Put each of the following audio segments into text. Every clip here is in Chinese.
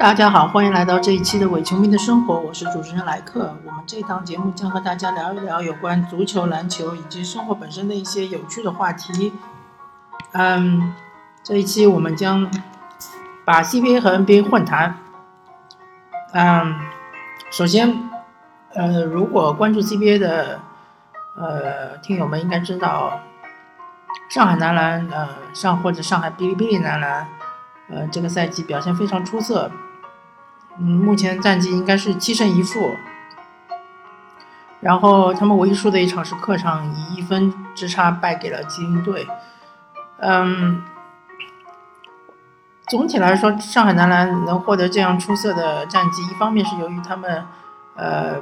大家好，欢迎来到这一期的伪球迷的生活，我是主持人莱克。我们这一档节目将和大家聊一聊有关足球、篮球以及生活本身的一些有趣的话题。嗯，这一期我们将把 CBA 和 NBA 混谈。嗯，首先，呃，如果关注 CBA 的呃听友们应该知道，上海男篮呃上或者上海哔哩哔哩男篮呃这个赛季表现非常出色。嗯，目前战绩应该是七胜一负，然后他们唯一输的一场是客场以一分之差败给了吉林队。嗯，总体来说，上海男篮能获得这样出色的战绩，一方面是由于他们，呃，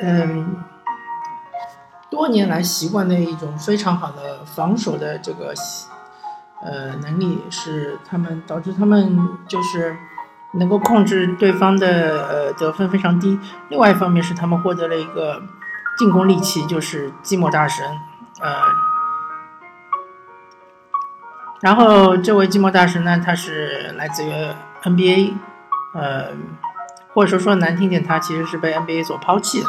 嗯，多年来习惯的一种非常好的防守的这个，呃，能力是他们导致他们就是。能够控制对方的呃得分非常低，另外一方面是他们获得了一个进攻利器，就是寂寞大神，呃，然后这位寂寞大神呢，他是来自于 NBA，呃，或者说说难听点，他其实是被 NBA 所抛弃的，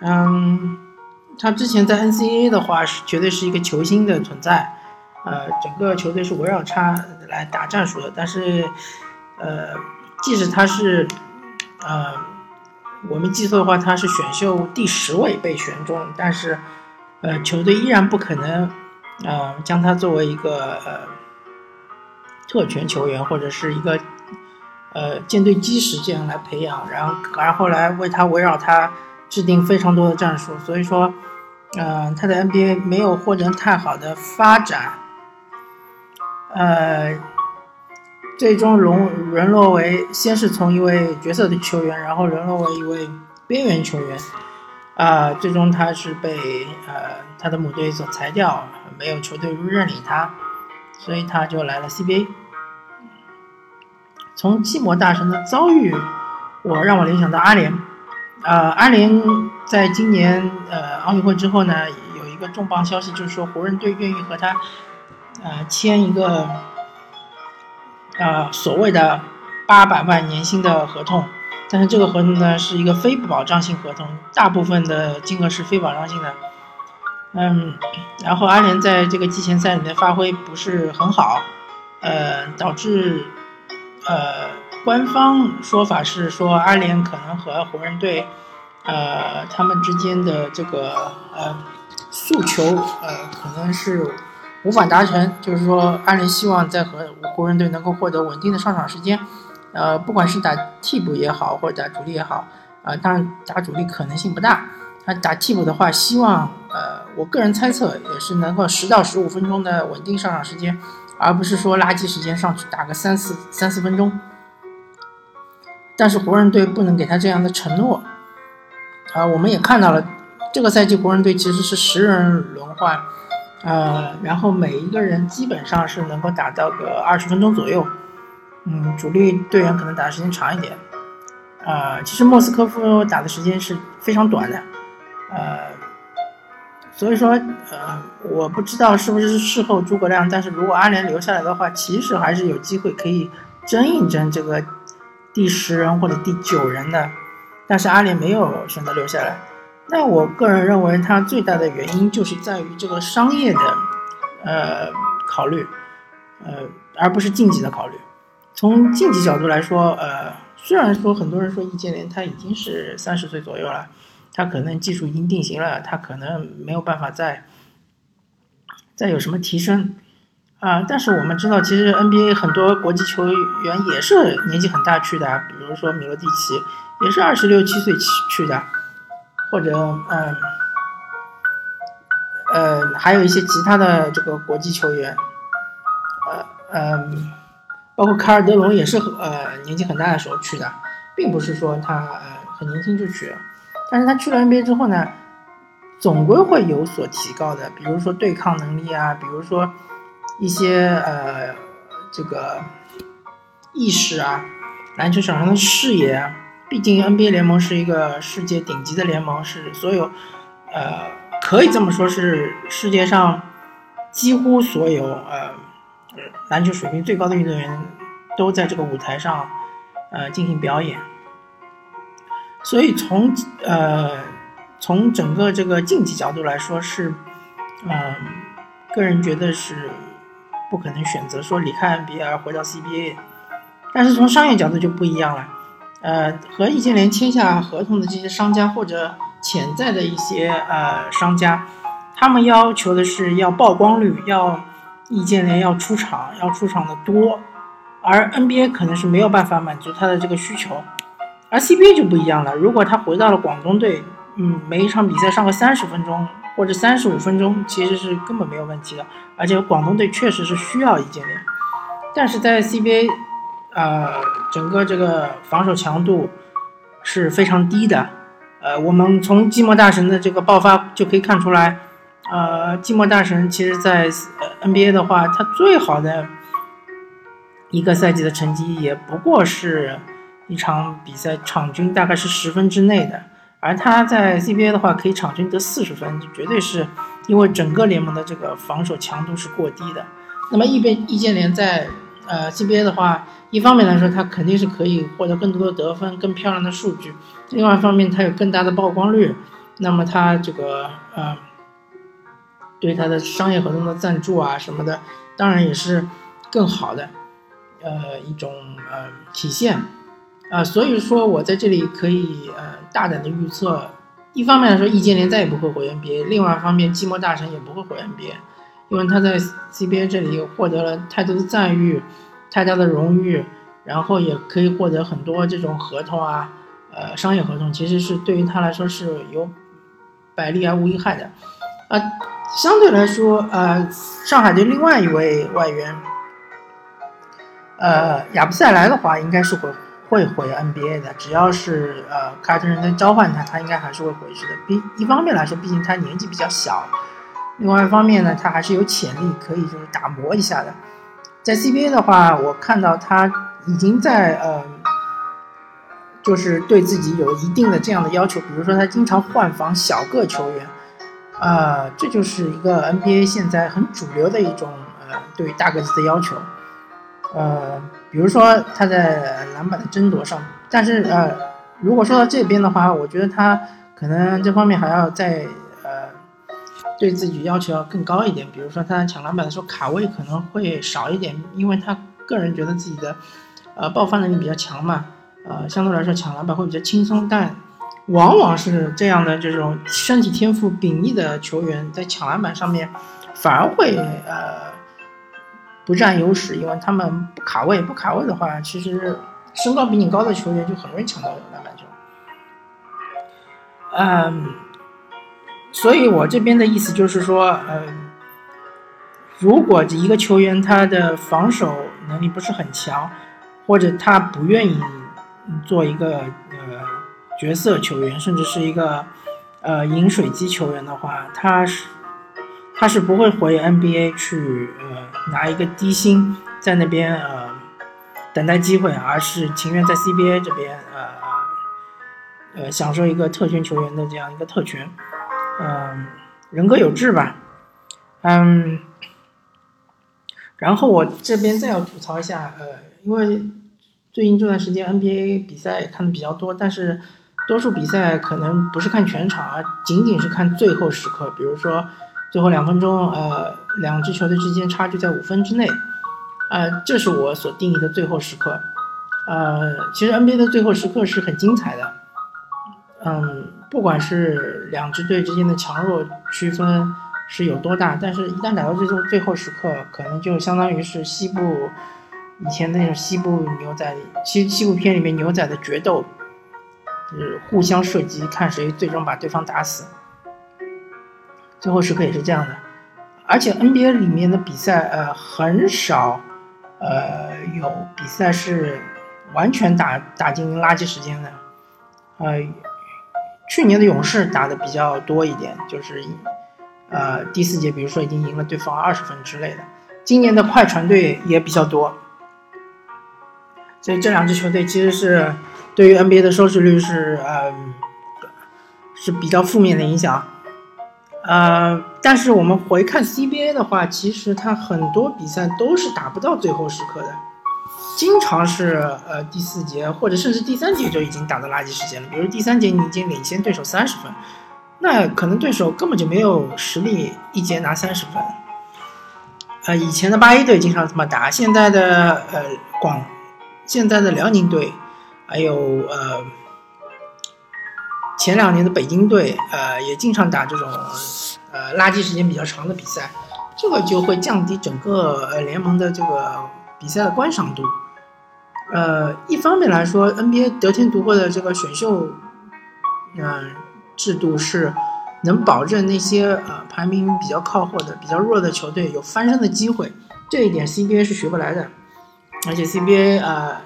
嗯，他之前在 NCAA 的话是绝对是一个球星的存在，呃，整个球队是围绕他来打战术的，但是。呃，即使他是，呃，我没记错的话，他是选秀第十位被选中，但是，呃，球队依然不可能，呃，将他作为一个特权球员或者是一个呃舰队基石这样来培养，然后然后来为他围绕他制定非常多的战术，所以说，呃，他在 NBA 没有获得太好的发展，呃。最终沦沦落为，先是从一位角色的球员，然后沦落为一位边缘球员，啊，最终他是被呃他的母队所裁掉，没有球队认领他，所以他就来了 CBA。从寂寞大神的遭遇，我让我联想到阿联，呃，阿联在今年呃奥运会之后呢，有一个重磅消息，就是说湖人队愿意和他呃签一个。呃，所谓的八百万年薪的合同，但是这个合同呢是一个非保障性合同，大部分的金额是非保障性的。嗯，然后阿联在这个季前赛里面发挥不是很好，呃，导致呃官方说法是说阿联可能和湖人队呃他们之间的这个呃诉求呃可能是。无法达成，就是说，阿联希望在和湖人队能够获得稳定的上场时间，呃，不管是打替补也好，或者打主力也好，啊，当然打主力可能性不大。他打替补的话，希望，呃，我个人猜测也是能够十到十五分钟的稳定上场时间，而不是说垃圾时间上去打个三四三四分钟。但是湖人队不能给他这样的承诺，啊，我们也看到了，这个赛季湖人队其实是十人轮换。呃，然后每一个人基本上是能够打到个二十分钟左右，嗯，主力队员可能打的时间长一点，呃，其实莫斯科夫打的时间是非常短的，呃，所以说，呃，我不知道是不是事后诸葛亮，但是如果阿联留下来的话，其实还是有机会可以争一争这个第十人或者第九人的，但是阿联没有选择留下来。那我个人认为，它最大的原因就是在于这个商业的，呃，考虑，呃，而不是竞技的考虑。从竞技角度来说，呃，虽然说很多人说易建联他已经是三十岁左右了，他可能技术已经定型了，他可能没有办法再再有什么提升，啊，但是我们知道，其实 NBA 很多国际球员也是年纪很大去的，比如说米罗蒂奇也是二十六七岁去去的。或者嗯，呃，还有一些其他的这个国际球员，呃嗯，包括卡尔德隆也是呃年纪很大的时候去的，并不是说他呃很年轻就去了，但是他去了 NBA 之后呢，总归会有所提高的，比如说对抗能力啊，比如说一些呃这个意识啊，篮球场上的视野啊。毕竟 NBA 联盟是一个世界顶级的联盟，是所有，呃，可以这么说，是世界上几乎所有呃篮球水平最高的运动员都在这个舞台上呃进行表演。所以从呃从整个这个竞技角度来说是，嗯，个人觉得是不可能选择说离开 NBA 而回到 CBA。但是从商业角度就不一样了，呃，和易建联签下合同的这些商家或者潜在的一些呃商家，他们要求的是要曝光率，要易建联要出场，要出场的多，而 NBA 可能是没有办法满足他的这个需求，而 CBA 就不一样了，如果他回到了广东队，嗯，每一场比赛上个三十分钟或者三十五分钟，其实是根本没有问题的，而且广东队确实是需要易建联，但是在 CBA。呃，整个这个防守强度是非常低的。呃，我们从寂寞大神的这个爆发就可以看出来，呃，寂寞大神其实在 NBA 的话，他最好的一个赛季的成绩也不过是一场比赛场均大概是十分之内的，而他在 CBA 的话可以场均得四十分，绝对是因为整个联盟的这个防守强度是过低的。那么易变易建联在呃 CBA 的话。一方面来说，他肯定是可以获得更多的得分、更漂亮的数据；另外一方面，他有更大的曝光率，那么他这个呃，对他的商业合同的赞助啊什么的，当然也是更好的呃一种呃体现啊。所以说我在这里可以呃大胆的预测，一方面来说，易建联再也不会回 NBA；另外一方面，寂寞大神也不会回 NBA，因为他在 CBA 这里获得了太多的赞誉。太大的荣誉，然后也可以获得很多这种合同啊，呃，商业合同，其实是对于他来说是有百利而无一害的，呃，相对来说，呃，上海的另外一位外援，呃，亚布塞莱的话，应该是会会回 NBA 的，只要是呃凯尔特人在召唤他，他应该还是会回去的。毕一方面来说，毕竟他年纪比较小，另外一方面呢，他还是有潜力可以就是打磨一下的。在 CBA 的话，我看到他已经在呃，就是对自己有一定的这样的要求，比如说他经常换防小个球员，啊，这就是一个 NBA 现在很主流的一种呃对于大个子的要求，呃，比如说他在篮板的争夺上，但是呃，如果说到这边的话，我觉得他可能这方面还要再。对自己要求要更高一点，比如说他抢篮板的时候卡位可能会少一点，因为他个人觉得自己的，呃，爆发能力比较强嘛，呃，相对来说抢篮板会比较轻松。但往往是这样的这种身体天赋秉异的球员，在抢篮板上面反而会呃不占优势，因为他们不卡位，不卡位的话，其实身高比你高的球员就很容易抢到篮板球。嗯。所以，我这边的意思就是说，嗯，如果一个球员他的防守能力不是很强，或者他不愿意做一个呃角色球员，甚至是一个呃饮水机球员的话，他是他是不会回 NBA 去呃拿一个低薪在那边呃等待机会，而是情愿在 CBA 这边呃呃享受一个特权球员的这样一个特权。嗯，人各有志吧。嗯，然后我这边再要吐槽一下，呃，因为最近这段时间 NBA 比赛看的比较多，但是多数比赛可能不是看全场，而仅仅是看最后时刻，比如说最后两分钟，呃，两支球队之间差距在五分之内，呃，这是我所定义的最后时刻。呃，其实 NBA 的最后时刻是很精彩的。嗯。不管是两支队之间的强弱区分是有多大，但是一旦打到最后最后时刻，可能就相当于是西部以前那种西部牛仔西西部片里面牛仔的决斗，就是互相射击，看谁最终把对方打死。最后时刻也是这样的，而且 NBA 里面的比赛，呃，很少，呃，有比赛是完全打打进垃圾时间的，呃。去年的勇士打的比较多一点，就是，呃，第四节，比如说已经赢了对方二十分之类的。今年的快船队也比较多，所以这两支球队其实是对于 NBA 的收视率是呃是比较负面的影响。呃，但是我们回看 CBA 的话，其实它很多比赛都是打不到最后时刻的。经常是呃第四节或者甚至第三节就已经打到垃圾时间了。比如第三节你已经领先对手三十分，那可能对手根本就没有实力一节拿三十分。呃，以前的八一队经常这么打，现在的呃广，现在的辽宁队，还有呃前两年的北京队，呃也经常打这种呃垃圾时间比较长的比赛，这个就会降低整个呃联盟的这个比赛的观赏度。呃，一方面来说，NBA 得天独厚的这个选秀，嗯，制度是能保证那些呃排名比较靠后的、比较弱的球队有翻身的机会，这一点 CBA 是学不来的。而且 CBA 呃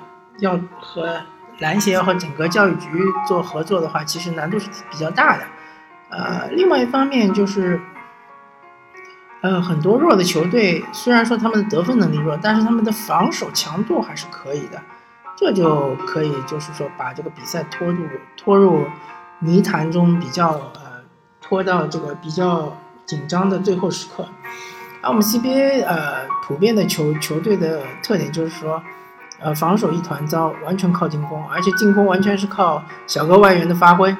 要和篮协和整个教育局做合作的话，其实难度是比较大的。呃，另外一方面就是，呃，很多弱的球队虽然说他们的得分能力弱，但是他们的防守强度还是可以的。这就可以，就是说把这个比赛拖入拖入泥潭中，比较呃拖到这个比较紧张的最后时刻。而我们 CBA 呃普遍的球球队的特点就是说，呃防守一团糟，完全靠进攻，而且进攻完全是靠小个外援的发挥。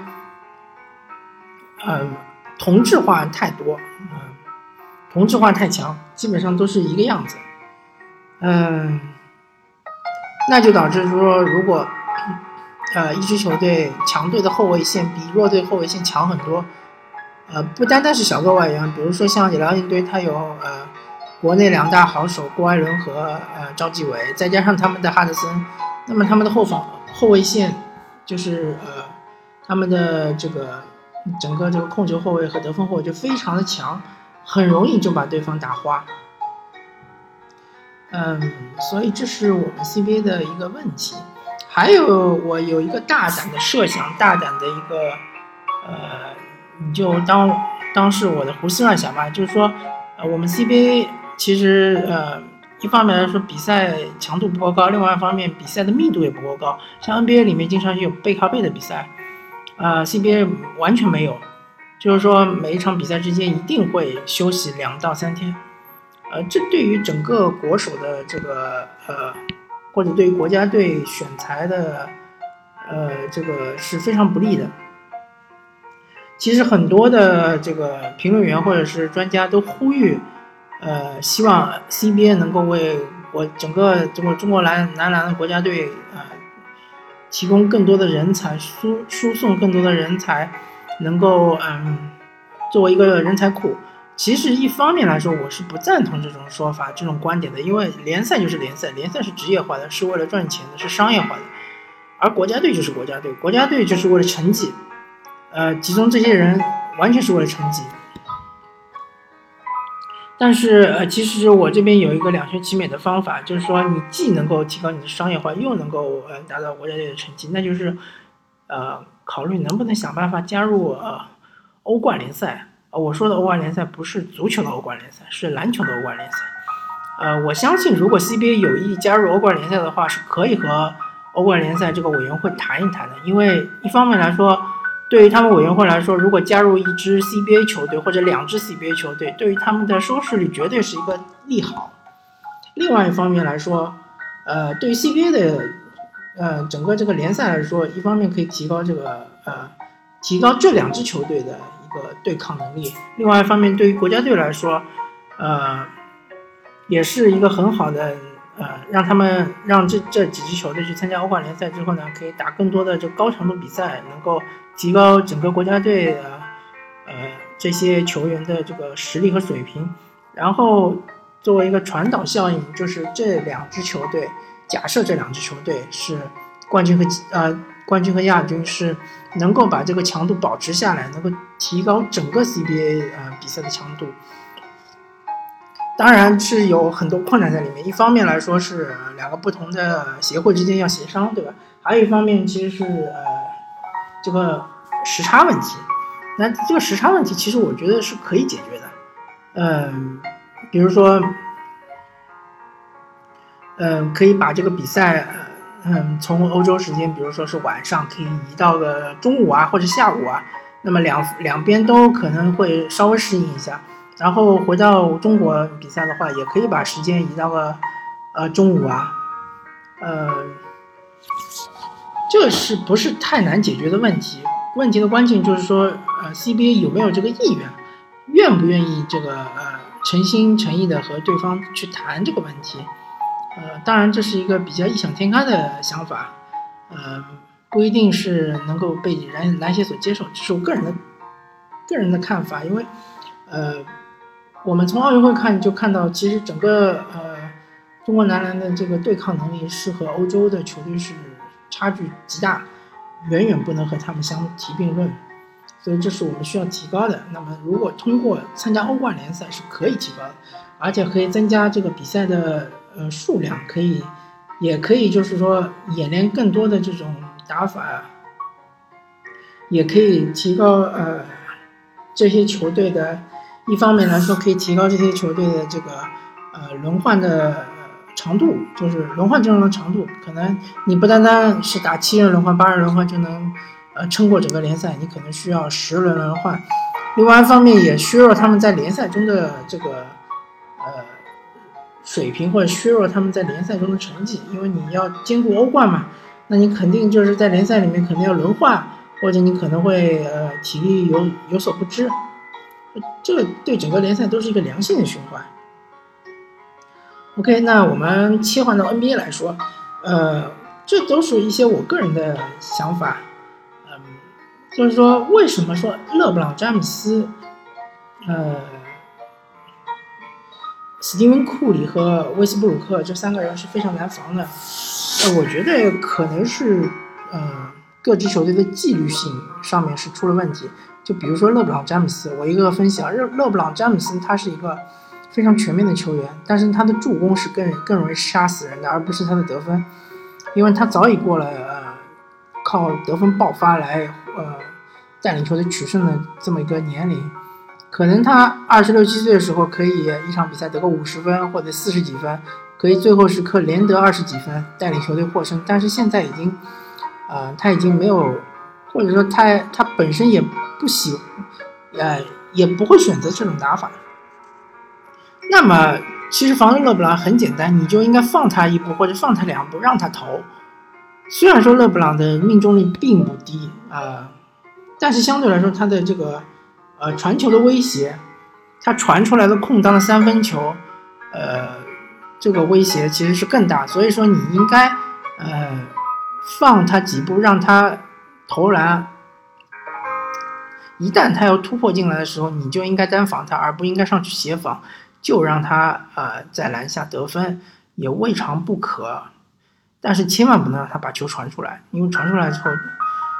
呃，同质化太多，嗯，同质化太强，基本上都是一个样子，嗯。那就导致说，如果，呃，一支球队强队的后卫线比弱队后卫线强很多，呃，不单单是小个外援，比如说像辽宁队，他有呃国内两大好手郭艾伦和呃赵继伟，再加上他们的哈德森，那么他们的后防后卫线就是呃他们的这个整个这个控球后卫和得分后卫就非常的强，很容易就把对方打花。嗯，所以这是我们 CBA 的一个问题。还有，我有一个大胆的设想，大胆的一个，呃，你就当当是我的胡思乱想吧。就是说，呃，我们 CBA 其实，呃，一方面来说比赛强度不够高，另外一方面比赛的密度也不够高。像 NBA 里面经常有背靠背的比赛，呃，CBA 完全没有，就是说每一场比赛之间一定会休息两到三天。呃，这对于整个国手的这个呃，或者对于国家队选材的呃，这个是非常不利的。其实很多的这个评论员或者是专家都呼吁，呃，希望 CBA 能够为我整个这个中国男男篮的国家队呃，提供更多的人才，输输送更多的人才，能够嗯，作为一个人才库。其实一方面来说，我是不赞同这种说法、这种观点的，因为联赛就是联赛，联赛是职业化的，是为了赚钱的，是商业化的，而国家队就是国家队，国家队就是为了成绩，呃，集中这些人完全是为了成绩。但是呃，其实我这边有一个两全其美的方法，就是说你既能够提高你的商业化，又能够呃达到国家队的成绩，那就是呃考虑能不能想办法加入呃欧冠联赛。我说的欧冠联赛不是足球的欧冠联赛，是篮球的欧冠联赛。呃，我相信如果 CBA 有意加入欧冠联赛的话，是可以和欧冠联赛这个委员会谈一谈的。因为一方面来说，对于他们委员会来说，如果加入一支 CBA 球队或者两支 CBA 球队，对于他们的收视率绝对是一个利好。另外一方面来说，呃，对于 CBA 的呃整个这个联赛来说，一方面可以提高这个呃提高这两支球队的。个对抗能力，另外一方面，对于国家队来说，呃，也是一个很好的，呃，让他们让这这几支球队去参加欧冠联赛之后呢，可以打更多的这高强度比赛，能够提高整个国家队的，呃，这些球员的这个实力和水平。然后作为一个传导效应，就是这两支球队，假设这两支球队是冠军和呃。冠军和亚军是能够把这个强度保持下来，能够提高整个 CBA 呃比赛的强度。当然是有很多困难在里面。一方面来说是两个不同的协会之间要协商，对吧？还有一方面其实是呃这个时差问题。那这个时差问题其实我觉得是可以解决的。嗯，比如说，嗯，可以把这个比赛。嗯，从欧洲时间，比如说是晚上，可以移到个中午啊，或者下午啊，那么两两边都可能会稍微适应一下。然后回到中国比赛的话，也可以把时间移到个呃中午啊，呃，这是不是太难解决的问题？问题的关键就是说，呃，CBA 有没有这个意愿，愿不愿意这个呃诚心诚意的和对方去谈这个问题？呃，当然这是一个比较异想天开的想法，呃，不一定是能够被篮篮协所接受，这是我个人的个人的看法，因为呃，我们从奥运会看就看到，其实整个呃。中国男篮的这个对抗能力是和欧洲的球队是差距极大，远远不能和他们相提并论，所以这是我们需要提高的。那么，如果通过参加欧冠联赛是可以提高的，而且可以增加这个比赛的呃数量，可以，也可以就是说演练更多的这种打法，也可以提高呃这些球队的，一方面来说可以提高这些球队的这个呃轮换的。长度就是轮换阵容的长度，可能你不单单是打七人轮换、八人轮换就能，呃，撑过整个联赛，你可能需要十轮轮换。另外一方面也削弱他们在联赛中的这个，呃，水平或者削弱他们在联赛中的成绩，因为你要兼顾欧冠嘛，那你肯定就是在联赛里面肯定要轮换，或者你可能会呃体力有有所不支，这个对整个联赛都是一个良性的循环。OK，那我们切换到 NBA 来说，呃，这都是一些我个人的想法，嗯，就是说为什么说勒布朗詹姆斯，呃，斯蒂文库里和威斯布鲁克这三个人是非常难防的，呃，我觉得可能是呃各支球队的纪律性上面是出了问题，就比如说勒布朗詹姆斯，我一个个分析啊，勒勒布朗詹姆斯他是一个。非常全面的球员，但是他的助攻是更更容易杀死人的，而不是他的得分，因为他早已过了呃靠得分爆发来呃带领球队取胜的这么一个年龄。可能他二十六七岁的时候可以一场比赛得个五十分或者四十几分，可以最后时刻连得二十几分带领球队获胜。但是现在已经呃他已经没有，或者说他他本身也不喜呃也不会选择这种打法。那么，其实防勒布朗很简单，你就应该放他一步或者放他两步，让他投。虽然说勒布朗的命中率并不低啊，但是相对来说，他的这个呃传球的威胁，他传出来的空当的三分球，呃，这个威胁其实是更大。所以说，你应该呃放他几步，让他投篮。一旦他要突破进来的时候，你就应该单防他，而不应该上去协防。就让他呃在篮下得分也未尝不可，但是千万不能让他把球传出来，因为传出来之后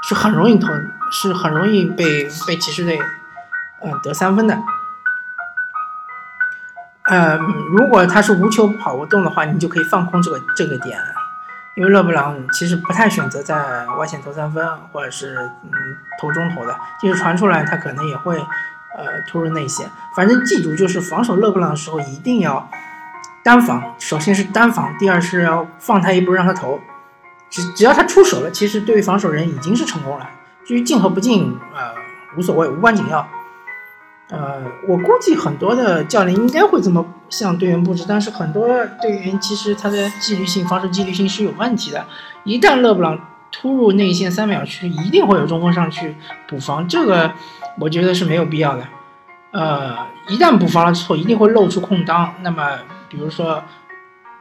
是很容易投，是很容易被被骑士队嗯得三分的。嗯，如果他是无球跑不动的话，你就可以放空这个这个点，因为勒布朗其实不太选择在外线投三分，或者是嗯投中投的，即使传出来，他可能也会。呃，突入内线，反正记住，就是防守勒布朗的时候一定要单防。首先是单防，第二是要放他一步让他投。只只要他出手了，其实对于防守人已经是成功了。至于进和不进，呃，无所谓，无关紧要。呃，我估计很多的教练应该会这么向队员布置，但是很多队员其实他的纪律性、防守纪律性是有问题的。一旦勒布朗突入内线三秒区，一定会有中锋上去补防。这个。我觉得是没有必要的，呃，一旦补防了之后，一定会露出空当。那么，比如说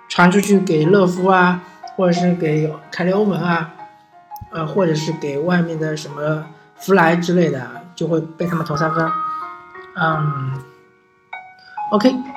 传出去给勒夫啊，或者是给凯利欧文啊，呃，或者是给外面的什么弗莱之类的，就会被他们投三分。嗯，OK。